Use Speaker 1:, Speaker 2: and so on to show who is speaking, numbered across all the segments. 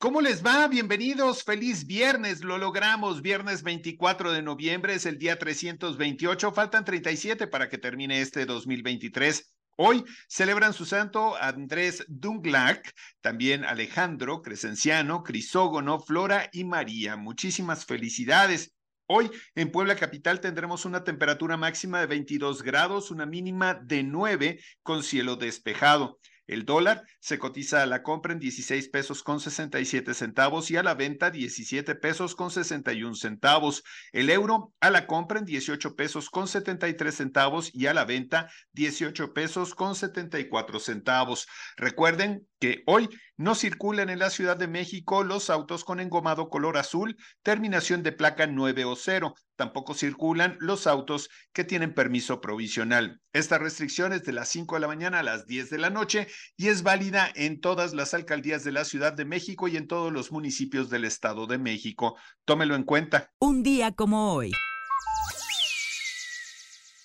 Speaker 1: ¿Cómo les va? Bienvenidos, feliz viernes, lo logramos, viernes 24 de noviembre es el día 328, faltan 37 para que termine este 2023. Hoy celebran su santo Andrés Dunglac, también Alejandro, Crescenciano, Crisógono, Flora y María. Muchísimas felicidades. Hoy en Puebla Capital tendremos una temperatura máxima de 22 grados, una mínima de 9 con cielo despejado. El dólar se cotiza a la compra en 16 pesos con 67 centavos y a la venta 17 pesos con 61 centavos. El euro a la compra en 18 pesos con 73 centavos y a la venta 18 pesos con 74 centavos. Recuerden que hoy no circulan en la Ciudad de México los autos con engomado color azul, terminación de placa 9 o 0. Tampoco circulan los autos que tienen permiso provisional. Esta restricción es de las 5 de la mañana a las 10 de la noche y es válida en todas las alcaldías de la Ciudad de México y en todos los municipios del Estado de México. Tómelo en cuenta.
Speaker 2: Un día como hoy.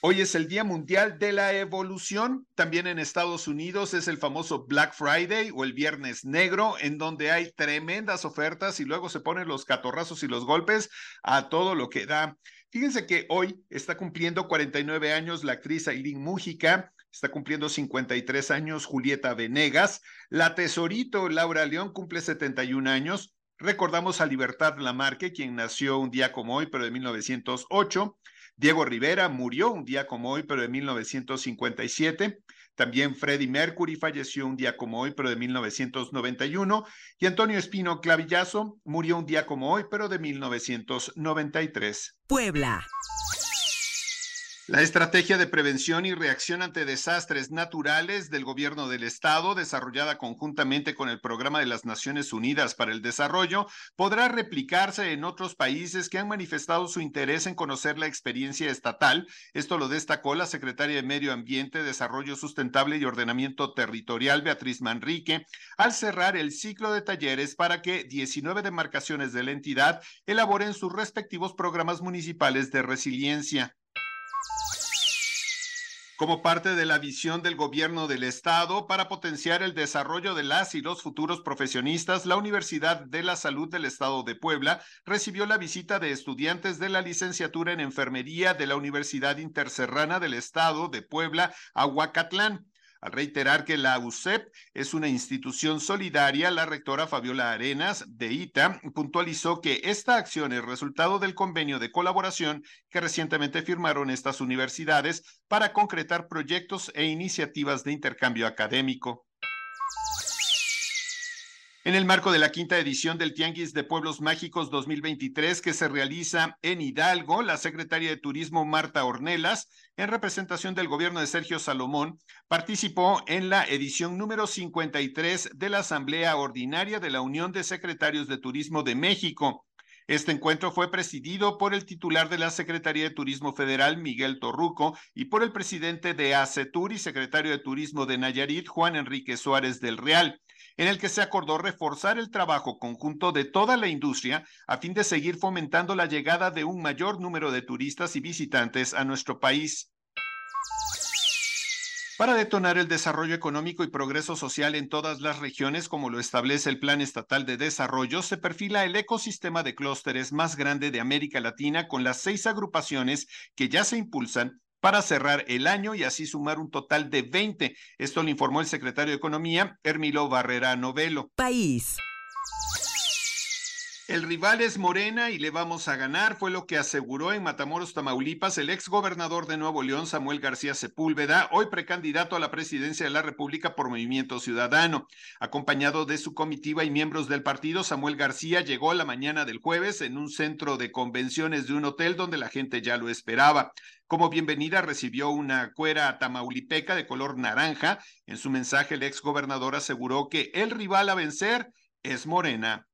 Speaker 1: Hoy es el Día Mundial de la Evolución. También en Estados Unidos es el famoso Black Friday o el Viernes Negro, en donde hay tremendas ofertas y luego se ponen los catorrazos y los golpes a todo lo que da. Fíjense que hoy está cumpliendo 49 años la actriz Aileen Mújica, está cumpliendo 53 años Julieta Venegas, la tesorito Laura León cumple 71 años. Recordamos a Libertad Lamarque, quien nació un día como hoy, pero de 1908. Diego Rivera murió un día como hoy, pero de 1957. También Freddie Mercury falleció un día como hoy, pero de 1991. Y Antonio Espino Clavillazo murió un día como hoy, pero de 1993.
Speaker 2: Puebla.
Speaker 1: La estrategia de prevención y reacción ante desastres naturales del gobierno del estado, desarrollada conjuntamente con el Programa de las Naciones Unidas para el Desarrollo, podrá replicarse en otros países que han manifestado su interés en conocer la experiencia estatal. Esto lo destacó la secretaria de Medio Ambiente, Desarrollo Sustentable y Ordenamiento Territorial, Beatriz Manrique, al cerrar el ciclo de talleres para que 19 demarcaciones de la entidad elaboren sus respectivos programas municipales de resiliencia. Como parte de la visión del gobierno del estado para potenciar el desarrollo de las y los futuros profesionistas, la Universidad de la Salud del Estado de Puebla recibió la visita de estudiantes de la licenciatura en enfermería de la Universidad Interserrana del Estado de Puebla, Aguacatlán. Al reiterar que la UCEP es una institución solidaria, la rectora Fabiola Arenas de ITA puntualizó que esta acción es resultado del convenio de colaboración que recientemente firmaron estas universidades para concretar proyectos e iniciativas de intercambio académico. En el marco de la quinta edición del Tianguis de Pueblos Mágicos 2023 que se realiza en Hidalgo, la secretaria de Turismo Marta Ornelas, en representación del gobierno de Sergio Salomón, participó en la edición número 53 de la Asamblea Ordinaria de la Unión de Secretarios de Turismo de México. Este encuentro fue presidido por el titular de la Secretaría de Turismo Federal, Miguel Torruco, y por el presidente de ACETUR y secretario de Turismo de Nayarit, Juan Enrique Suárez del Real en el que se acordó reforzar el trabajo conjunto de toda la industria a fin de seguir fomentando la llegada de un mayor número de turistas y visitantes a nuestro país. Para detonar el desarrollo económico y progreso social en todas las regiones, como lo establece el Plan Estatal de Desarrollo, se perfila el ecosistema de clústeres más grande de América Latina con las seis agrupaciones que ya se impulsan para cerrar el año y así sumar un total de 20. Esto lo informó el secretario de Economía, Hermilo Barrera Novelo.
Speaker 2: País.
Speaker 1: El rival es Morena y le vamos a ganar, fue lo que aseguró en Matamoros, Tamaulipas, el ex gobernador de Nuevo León, Samuel García Sepúlveda, hoy precandidato a la presidencia de la República por Movimiento Ciudadano. Acompañado de su comitiva y miembros del partido, Samuel García llegó la mañana del jueves en un centro de convenciones de un hotel donde la gente ya lo esperaba. Como bienvenida recibió una cuera tamaulipeca de color naranja. En su mensaje, el ex gobernador aseguró que el rival a vencer es Morena.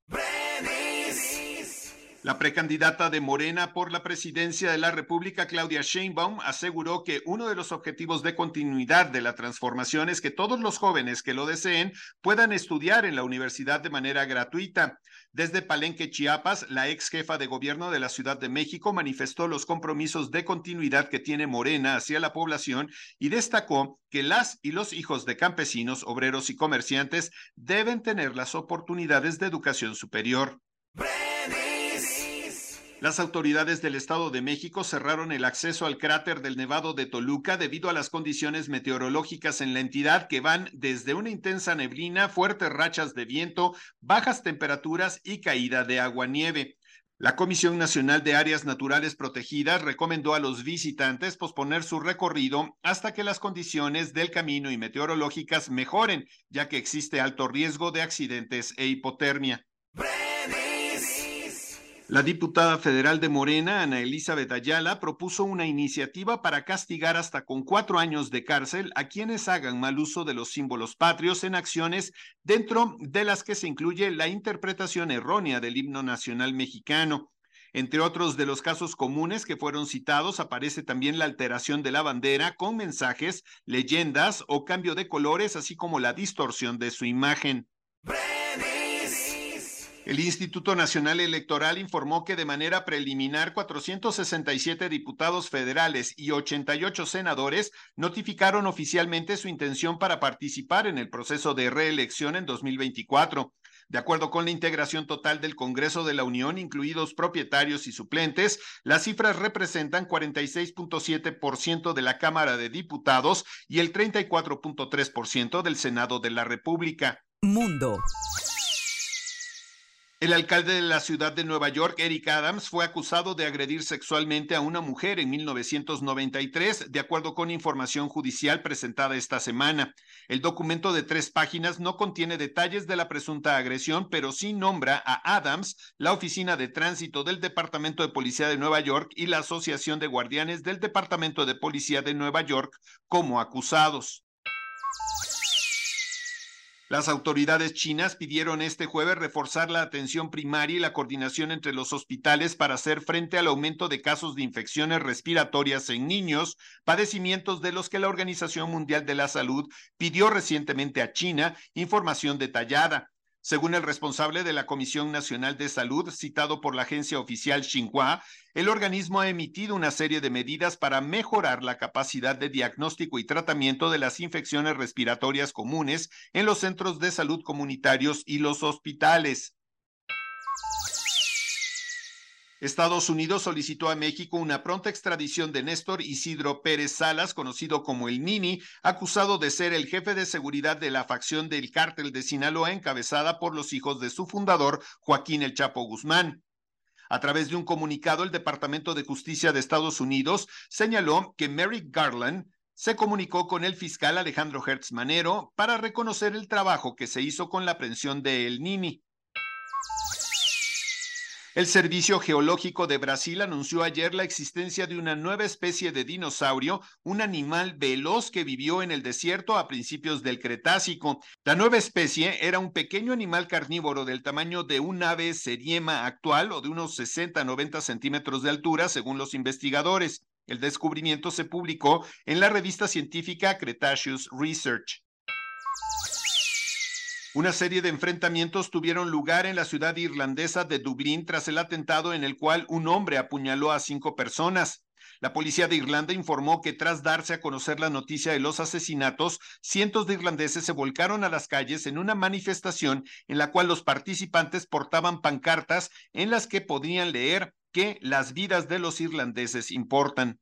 Speaker 1: La precandidata de Morena por la presidencia de la República, Claudia Sheinbaum, aseguró que uno de los objetivos de continuidad de la transformación es que todos los jóvenes que lo deseen puedan estudiar en la universidad de manera gratuita. Desde Palenque, Chiapas, la ex jefa de gobierno de la Ciudad de México manifestó los compromisos de continuidad que tiene Morena hacia la población y destacó que las y los hijos de campesinos, obreros y comerciantes deben tener las oportunidades de educación superior. Las autoridades del Estado de México cerraron el acceso al cráter del Nevado de Toluca debido a las condiciones meteorológicas en la entidad que van desde una intensa neblina, fuertes rachas de viento, bajas temperaturas y caída de agua-nieve. La Comisión Nacional de Áreas Naturales Protegidas recomendó a los visitantes posponer su recorrido hasta que las condiciones del camino y meteorológicas mejoren, ya que existe alto riesgo de accidentes e hipotermia. La diputada federal de Morena, Ana Elizabeth Ayala, propuso una iniciativa para castigar hasta con cuatro años de cárcel a quienes hagan mal uso de los símbolos patrios en acciones dentro de las que se incluye la interpretación errónea del himno nacional mexicano. Entre otros de los casos comunes que fueron citados aparece también la alteración de la bandera con mensajes, leyendas o cambio de colores, así como la distorsión de su imagen. El Instituto Nacional Electoral informó que de manera preliminar 467 diputados federales y 88 senadores notificaron oficialmente su intención para participar en el proceso de reelección en 2024. De acuerdo con la integración total del Congreso de la Unión, incluidos propietarios y suplentes, las cifras representan 46.7% de la Cámara de Diputados y el 34.3% del Senado de la República.
Speaker 2: Mundo.
Speaker 1: El alcalde de la ciudad de Nueva York, Eric Adams, fue acusado de agredir sexualmente a una mujer en 1993, de acuerdo con información judicial presentada esta semana. El documento de tres páginas no contiene detalles de la presunta agresión, pero sí nombra a Adams, la Oficina de Tránsito del Departamento de Policía de Nueva York y la Asociación de Guardianes del Departamento de Policía de Nueva York como acusados. Las autoridades chinas pidieron este jueves reforzar la atención primaria y la coordinación entre los hospitales para hacer frente al aumento de casos de infecciones respiratorias en niños, padecimientos de los que la Organización Mundial de la Salud pidió recientemente a China información detallada. Según el responsable de la Comisión Nacional de Salud, citado por la agencia oficial Xinhua, el organismo ha emitido una serie de medidas para mejorar la capacidad de diagnóstico y tratamiento de las infecciones respiratorias comunes en los centros de salud comunitarios y los hospitales. Estados Unidos solicitó a México una pronta extradición de Néstor Isidro Pérez Salas, conocido como el Nini, acusado de ser el jefe de seguridad de la facción del cártel de Sinaloa encabezada por los hijos de su fundador, Joaquín El Chapo Guzmán. A través de un comunicado, el Departamento de Justicia de Estados Unidos señaló que Merrick Garland se comunicó con el fiscal Alejandro Hertz Manero para reconocer el trabajo que se hizo con la aprehensión de El Nini. El Servicio Geológico de Brasil anunció ayer la existencia de una nueva especie de dinosaurio, un animal veloz que vivió en el desierto a principios del Cretácico. La nueva especie era un pequeño animal carnívoro del tamaño de un ave seriema actual o de unos 60-90 centímetros de altura, según los investigadores. El descubrimiento se publicó en la revista científica Cretaceous Research. Una serie de enfrentamientos tuvieron lugar en la ciudad irlandesa de Dublín tras el atentado en el cual un hombre apuñaló a cinco personas. La policía de Irlanda informó que tras darse a conocer la noticia de los asesinatos, cientos de irlandeses se volcaron a las calles en una manifestación en la cual los participantes portaban pancartas en las que podían leer que las vidas de los irlandeses importan.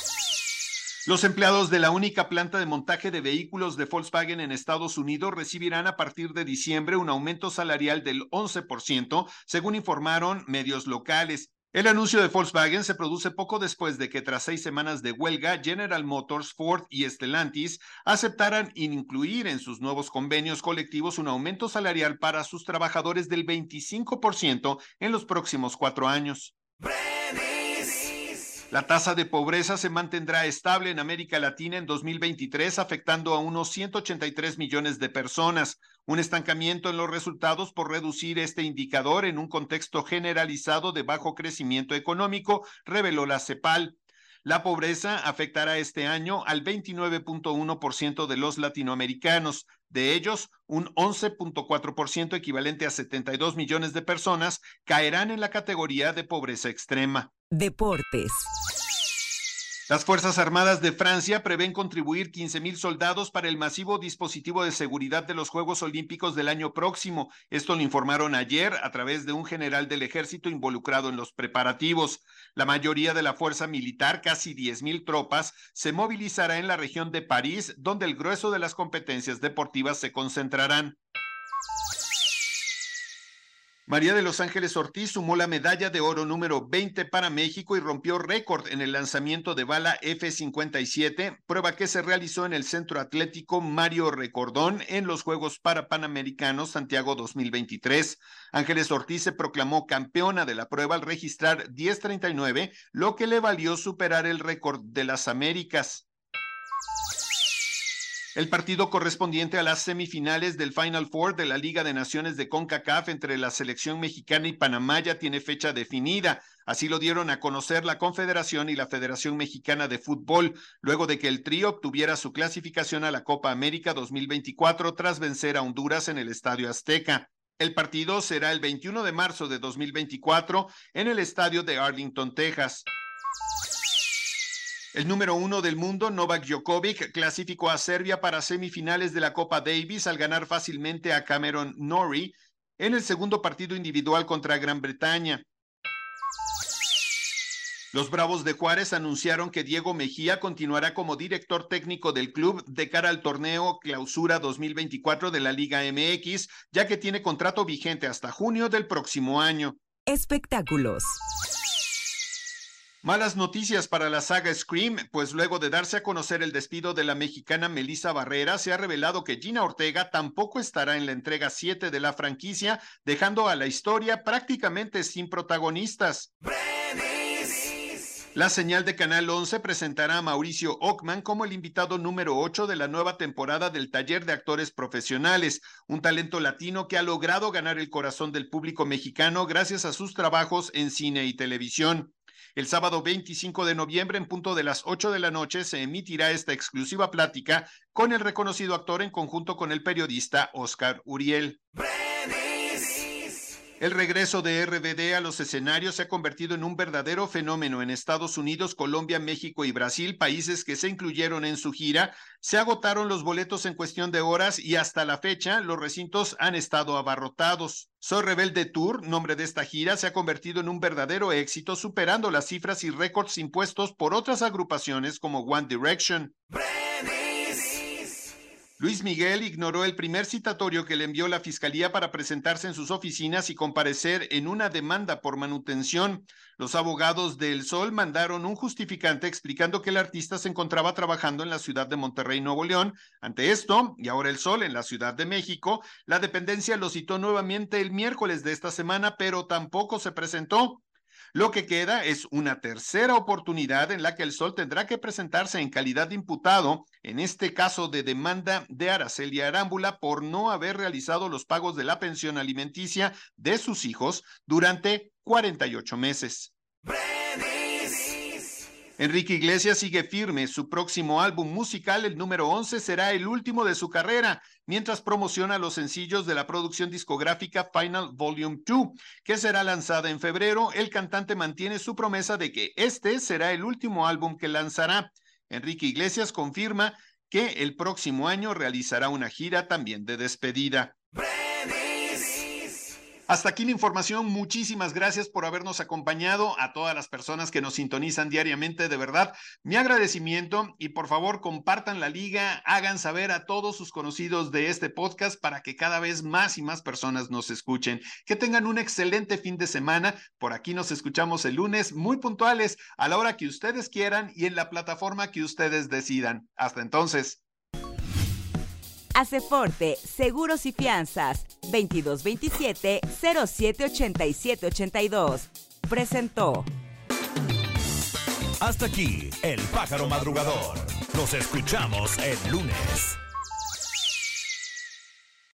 Speaker 1: Los empleados de la única planta de montaje de vehículos de Volkswagen en Estados Unidos recibirán a partir de diciembre un aumento salarial del 11%, según informaron medios locales. El anuncio de Volkswagen se produce poco después de que tras seis semanas de huelga, General Motors, Ford y Stellantis aceptaran incluir en sus nuevos convenios colectivos un aumento salarial para sus trabajadores del 25% en los próximos cuatro años. La tasa de pobreza se mantendrá estable en América Latina en 2023, afectando a unos 183 millones de personas. Un estancamiento en los resultados por reducir este indicador en un contexto generalizado de bajo crecimiento económico, reveló la CEPAL. La pobreza afectará este año al 29.1% de los latinoamericanos. De ellos, un 11.4% equivalente a 72 millones de personas caerán en la categoría de pobreza extrema.
Speaker 2: Deportes.
Speaker 1: Las Fuerzas Armadas de Francia prevén contribuir 15 mil soldados para el masivo dispositivo de seguridad de los Juegos Olímpicos del año próximo. Esto lo informaron ayer a través de un general del ejército involucrado en los preparativos. La mayoría de la fuerza militar, casi 10 mil tropas, se movilizará en la región de París, donde el grueso de las competencias deportivas se concentrarán. María de Los Ángeles Ortiz sumó la medalla de oro número 20 para México y rompió récord en el lanzamiento de bala F-57, prueba que se realizó en el Centro Atlético Mario Recordón en los Juegos Parapanamericanos Santiago 2023. Ángeles Ortiz se proclamó campeona de la prueba al registrar 10.39, lo que le valió superar el récord de las Américas. El partido correspondiente a las semifinales del Final Four de la Liga de Naciones de CONCACAF entre la selección mexicana y Panamá ya tiene fecha definida. Así lo dieron a conocer la Confederación y la Federación Mexicana de Fútbol, luego de que el trío obtuviera su clasificación a la Copa América 2024 tras vencer a Honduras en el Estadio Azteca. El partido será el 21 de marzo de 2024 en el estadio de Arlington, Texas. El número uno del mundo, Novak Djokovic, clasificó a Serbia para semifinales de la Copa Davis al ganar fácilmente a Cameron Norrie en el segundo partido individual contra Gran Bretaña. Los Bravos de Juárez anunciaron que Diego Mejía continuará como director técnico del club de cara al torneo Clausura 2024 de la Liga MX, ya que tiene contrato vigente hasta junio del próximo año.
Speaker 2: Espectáculos.
Speaker 1: Malas noticias para la saga Scream, pues luego de darse a conocer el despido de la mexicana Melissa Barrera, se ha revelado que Gina Ortega tampoco estará en la entrega 7 de la franquicia, dejando a la historia prácticamente sin protagonistas. La señal de Canal 11 presentará a Mauricio Ockman como el invitado número 8 de la nueva temporada del Taller de Actores Profesionales, un talento latino que ha logrado ganar el corazón del público mexicano gracias a sus trabajos en cine y televisión. El sábado 25 de noviembre, en punto de las 8 de la noche, se emitirá esta exclusiva plática con el reconocido actor en conjunto con el periodista Oscar Uriel. El regreso de RBD a los escenarios se ha convertido en un verdadero fenómeno en Estados Unidos, Colombia, México y Brasil, países que se incluyeron en su gira. Se agotaron los boletos en cuestión de horas y hasta la fecha los recintos han estado abarrotados. Soy Rebelde Tour, nombre de esta gira, se ha convertido en un verdadero éxito, superando las cifras y récords impuestos por otras agrupaciones como One Direction. Luis Miguel ignoró el primer citatorio que le envió la Fiscalía para presentarse en sus oficinas y comparecer en una demanda por manutención. Los abogados del Sol mandaron un justificante explicando que el artista se encontraba trabajando en la ciudad de Monterrey, Nuevo León. Ante esto, y ahora el Sol en la Ciudad de México, la dependencia lo citó nuevamente el miércoles de esta semana, pero tampoco se presentó. Lo que queda es una tercera oportunidad en la que el Sol tendrá que presentarse en calidad de imputado, en este caso de demanda de Araceli Arámbula por no haber realizado los pagos de la pensión alimenticia de sus hijos durante 48 meses. Enrique Iglesias sigue firme. Su próximo álbum musical, el número 11, será el último de su carrera, mientras promociona los sencillos de la producción discográfica Final Volume 2, que será lanzada en febrero. El cantante mantiene su promesa de que este será el último álbum que lanzará. Enrique Iglesias confirma que el próximo año realizará una gira también de despedida. Hasta aquí la información. Muchísimas gracias por habernos acompañado. A todas las personas que nos sintonizan diariamente, de verdad, mi agradecimiento y por favor compartan la liga, hagan saber a todos sus conocidos de este podcast para que cada vez más y más personas nos escuchen. Que tengan un excelente fin de semana. Por aquí nos escuchamos el lunes muy puntuales a la hora que ustedes quieran y en la plataforma que ustedes decidan. Hasta entonces.
Speaker 2: Aceforte, Seguros y Fianzas, 2227-078782. Presentó.
Speaker 3: Hasta aquí, el pájaro madrugador. Nos escuchamos el lunes.